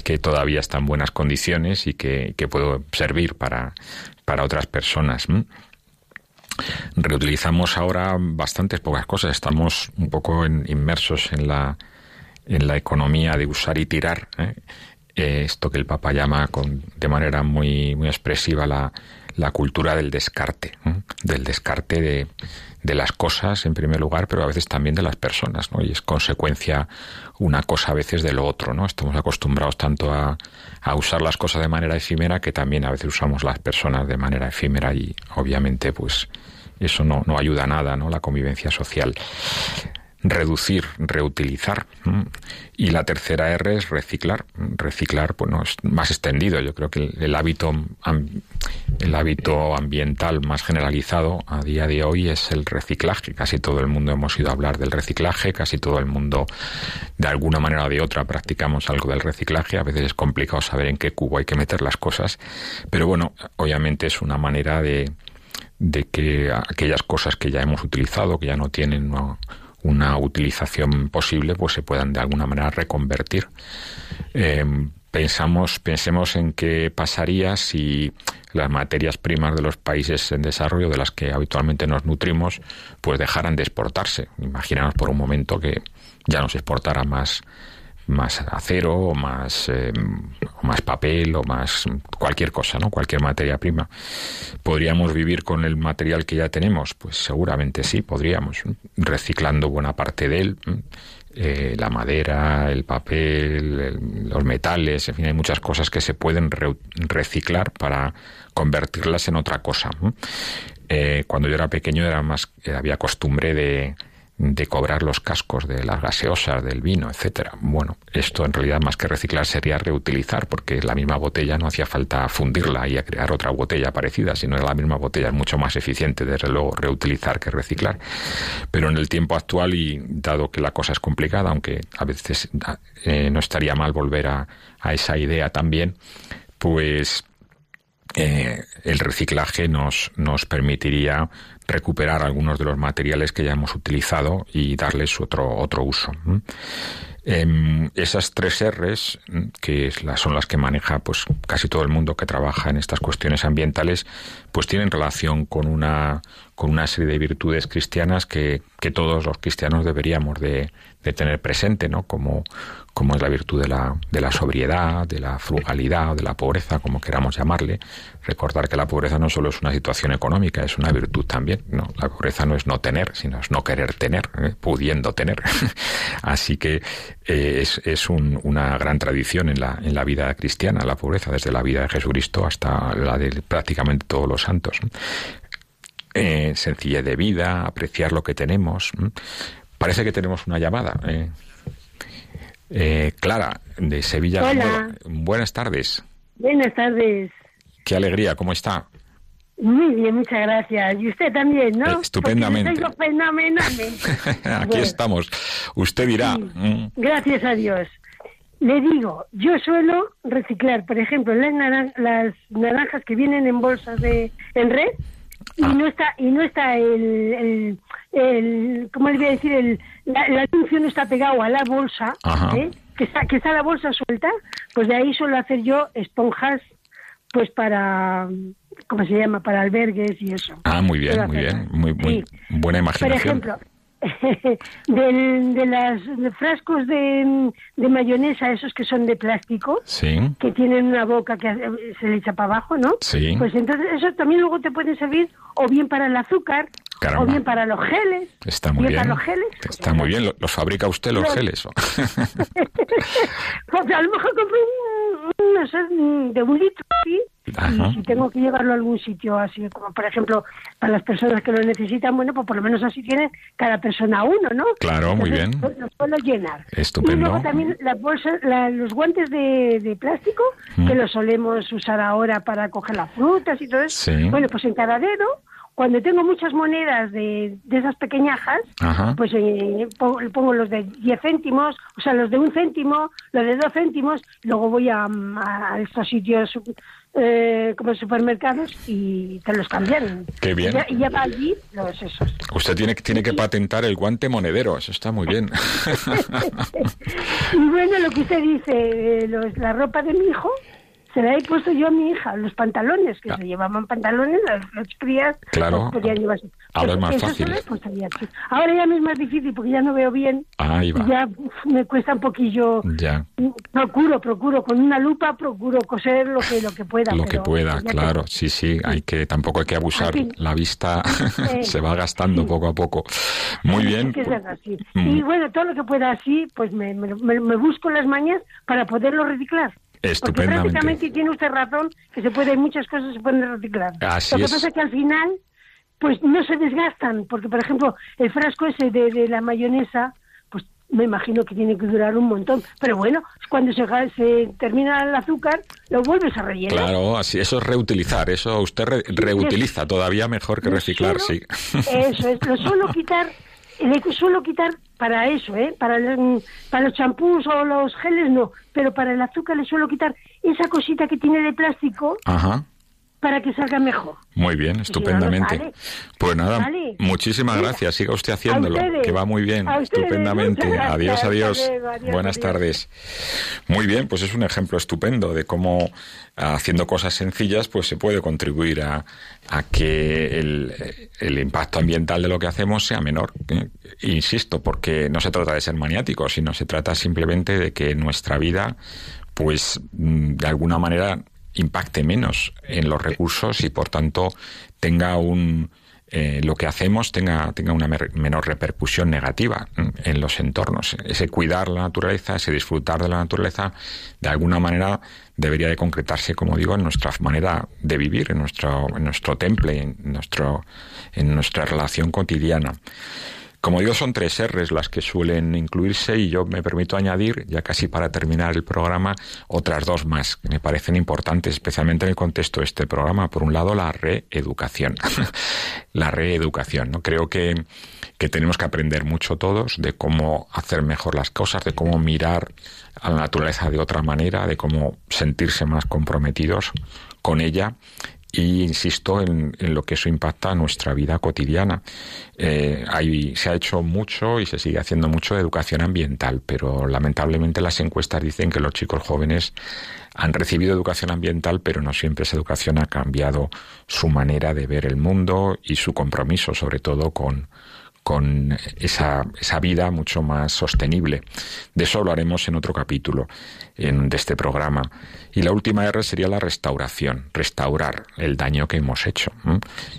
que todavía está en buenas condiciones y que, que puede servir para, para otras personas. Reutilizamos ahora bastantes pocas cosas. Estamos un poco en, inmersos en la, en la economía de usar y tirar. ¿eh? Esto que el Papa llama con, de manera muy, muy expresiva la, la cultura del descarte, ¿eh? del descarte de, de, las cosas en primer lugar, pero a veces también de las personas, ¿no? Y es consecuencia una cosa a veces de lo otro, ¿no? Estamos acostumbrados tanto a, a usar las cosas de manera efímera que también a veces usamos las personas de manera efímera y obviamente pues eso no, no ayuda a nada, ¿no? La convivencia social reducir, reutilizar. Y la tercera R es reciclar. Reciclar, bueno, es más extendido. Yo creo que el, el hábito, el hábito ambiental más generalizado a día de hoy es el reciclaje. Casi todo el mundo hemos ido a hablar del reciclaje, casi todo el mundo, de alguna manera o de otra, practicamos algo del reciclaje. A veces es complicado saber en qué cubo hay que meter las cosas, pero bueno, obviamente es una manera de, de que aquellas cosas que ya hemos utilizado, que ya no tienen una utilización posible, pues se puedan de alguna manera reconvertir. Eh, pensamos, pensemos en qué pasaría si las materias primas de los países en desarrollo, de las que habitualmente nos nutrimos, pues dejaran de exportarse. Imaginaos por un momento que ya no se exportara más más acero o más, eh, más papel o más cualquier cosa, ¿no? Cualquier materia prima. ¿Podríamos vivir con el material que ya tenemos? Pues seguramente sí, podríamos, reciclando buena parte de él. Eh, la madera, el papel, los metales, en fin, hay muchas cosas que se pueden reciclar para convertirlas en otra cosa. Eh, cuando yo era pequeño era más, había costumbre de, de cobrar los cascos de las gaseosas, del vino, etcétera. Bueno, esto en realidad más que reciclar sería reutilizar, porque la misma botella no hacía falta fundirla y a crear otra botella parecida, sino la misma botella es mucho más eficiente, desde luego, reutilizar que reciclar. Pero en el tiempo actual y dado que la cosa es complicada, aunque a veces eh, no estaría mal volver a, esa idea también, pues eh, el reciclaje nos, nos permitiría recuperar algunos de los materiales que ya hemos utilizado y darles otro, otro uso. Em, esas tres R's, que son las que maneja pues casi todo el mundo que trabaja en estas cuestiones ambientales, pues tienen relación con una, con una serie de virtudes cristianas que, que todos los cristianos deberíamos de, de tener presente, ¿no? Como, como es la virtud de la, de la sobriedad, de la frugalidad, de la pobreza, como queramos llamarle. Recordar que la pobreza no solo es una situación económica, es una virtud también. No, la pobreza no es no tener, sino es no querer tener, ¿eh? pudiendo tener. Así que eh, es, un, una gran tradición en la, en la vida cristiana, la pobreza, desde la vida de Jesucristo hasta la de prácticamente todos los santos. Eh, sencillez de vida, apreciar lo que tenemos. Parece que tenemos una llamada. Eh. Eh, Clara, de Sevilla. Hola. Buenas tardes. Buenas tardes. Qué alegría, ¿cómo está? Muy bien, muchas gracias. Y usted también, ¿no? estupendamente. fenomenalmente. Aquí estamos. Usted dirá. Mm. Gracias a Dios. Le digo, yo suelo reciclar, por ejemplo, las, las naranjas que vienen en bolsas de en red y ah. no está y no está el, el, ¿cómo le voy a decir? El, la, no está pegado a la bolsa, ¿eh? que, está, que está la bolsa suelta, pues de ahí suelo hacer yo esponjas pues para, ¿cómo se llama? Para albergues y eso. Ah, muy bien, muy bien, muy, muy buena imaginación. Por ejemplo, de los frascos de, de, mayonesa, esos que son de plástico, que tienen una boca que se le echa para abajo, ¿no? Sí. Pues entonces eso también luego te puede servir o bien para el azúcar, o bien para los geles. Está muy bien. los geles, Está muy bien. ¿Los fabrica usted los, geles? pues a lo mejor compré un, no sé, de un litro, sí. Y si tengo que llevarlo a algún sitio así, como por ejemplo para las personas que lo necesitan, bueno, pues por lo menos así tiene cada persona uno, ¿no? Claro, muy bien. Lo puedo llenar. Estupendo. Y luego también las bolsas, los guantes de, de plástico, que los solemos usar ahora para coger las frutas y todo eso. Bueno, pues en cada dedo cuando tengo muchas monedas de, de esas pequeñajas, pues eh, pongo, los de 10 céntimos, o sea, los de un céntimo, los de dos céntimos, luego voy a, a estos sitios eh, como supermercados y te los cambian. Qué bien. Y ya, va allí los esos. Usted tiene, tiene que patentar el guante monedero, eso está muy bien. y bueno, lo que usted dice, eh, la ropa de mi hijo, se la he puesto yo a mi hija, los pantalones, que ah. se llevaban pantalones, las, crías claro. podían llevar. Ahora es más fácil. Pues, Ahora ya me es más difícil porque ya no veo bien. Ahí va. Ya me cuesta un poquillo. Ya. Procuro, procuro, con una lupa procuro coser lo que, lo que pueda. Lo que pueda, claro. Sí, sí, hay que, tampoco hay que abusar. La vista se va gastando poco a poco. Muy bien. Mm. Y bueno, todo lo que pueda así, pues me, me, me busco las mañas para poderlo reciclar. Porque prácticamente tiene usted razón que se puede, muchas cosas se pueden reciclar. Lo que pasa es que al final, pues no se desgastan, porque por ejemplo, el frasco ese de, la mayonesa, pues me imagino que tiene que durar un montón. Pero bueno, cuando se, se termina el azúcar, lo vuelves a rellenar. Claro, así, eso es reutilizar, eso usted reutiliza, todavía mejor que reciclar, sí. Eso es, lo suelo quitar le suelo quitar para eso, ¿eh? Para, para los champús o los geles no, pero para el azúcar le suelo quitar esa cosita que tiene de plástico. Ajá. Para que salga mejor. Muy bien, estupendamente. Pues nada, muchísimas gracias. Siga usted haciéndolo, que va muy bien, estupendamente. adiós, adiós. Buenas tardes. Muy bien, pues es un ejemplo estupendo de cómo haciendo cosas sencillas, pues se puede contribuir a, a que el, el, impacto ambiental de lo que hacemos sea menor. ¿eh? Insisto, porque no se trata de ser maniáticos, sino se trata simplemente de que nuestra vida, pues mm, de alguna manera impacte menos en los recursos y por tanto tenga un eh, lo que hacemos tenga, tenga una menor repercusión negativa en los entornos. Ese cuidar la naturaleza, ese disfrutar de la naturaleza, de alguna manera debería de concretarse, como digo, en nuestra manera de vivir, en nuestro, en nuestro temple, en, nuestro, en nuestra relación cotidiana. Como digo, son tres R's las que suelen incluirse y yo me permito añadir, ya casi para terminar el programa, otras dos más que me parecen importantes, especialmente en el contexto de este programa. Por un lado, la reeducación. la reeducación, ¿no? Creo que, que tenemos que aprender mucho todos de cómo hacer mejor las cosas, de cómo mirar a la naturaleza de otra manera, de cómo sentirse más comprometidos con ella y insisto en, lo que eso impacta a nuestra vida cotidiana. Eh, se ha hecho mucho y se sigue haciendo mucho de educación ambiental, pero lamentablemente las encuestas dicen que los chicos jóvenes han recibido educación ambiental, pero no siempre esa educación ha cambiado su manera de ver el mundo y su compromiso, sobre todo con, con esa, esa vida mucho más sostenible. De eso lo haremos en otro capítulo en, de este programa. Y la última R sería la restauración, restaurar el daño que hemos hecho.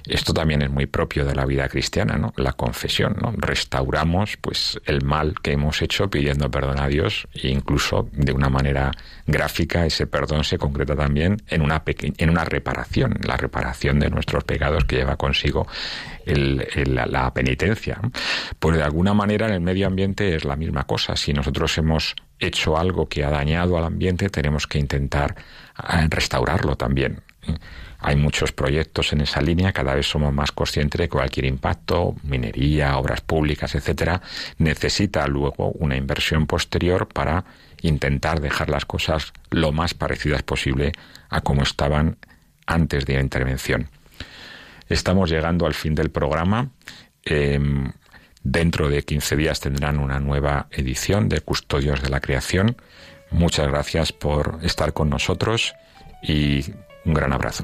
Esto también es muy propio de la vida cristiana, ¿no? La confesión, ¿no? Restauramos pues el mal que hemos hecho pidiendo perdón a Dios e incluso de una manera gráfica ese perdón se concreta también en una en una reparación, la reparación de nuestros pecados que lleva consigo la penitencia. Pues de alguna manera en el medio ambiente es la misma cosa. Si nosotros hemos hecho algo que ha dañado al ambiente, tenemos que intentar eh, restaurarlo también. Hay muchos proyectos en esa línea, cada vez somos más conscientes de que cualquier impacto, minería, obras públicas, etcétera, necesita luego una inversión posterior para intentar dejar las cosas lo más parecidas posible a como estaban antes de la intervención. Estamos llegando al fin del programa. Em, Dentro de 15 días tendrán una nueva edición de Custodios de la Creación. Muchas gracias por estar con nosotros y un gran abrazo.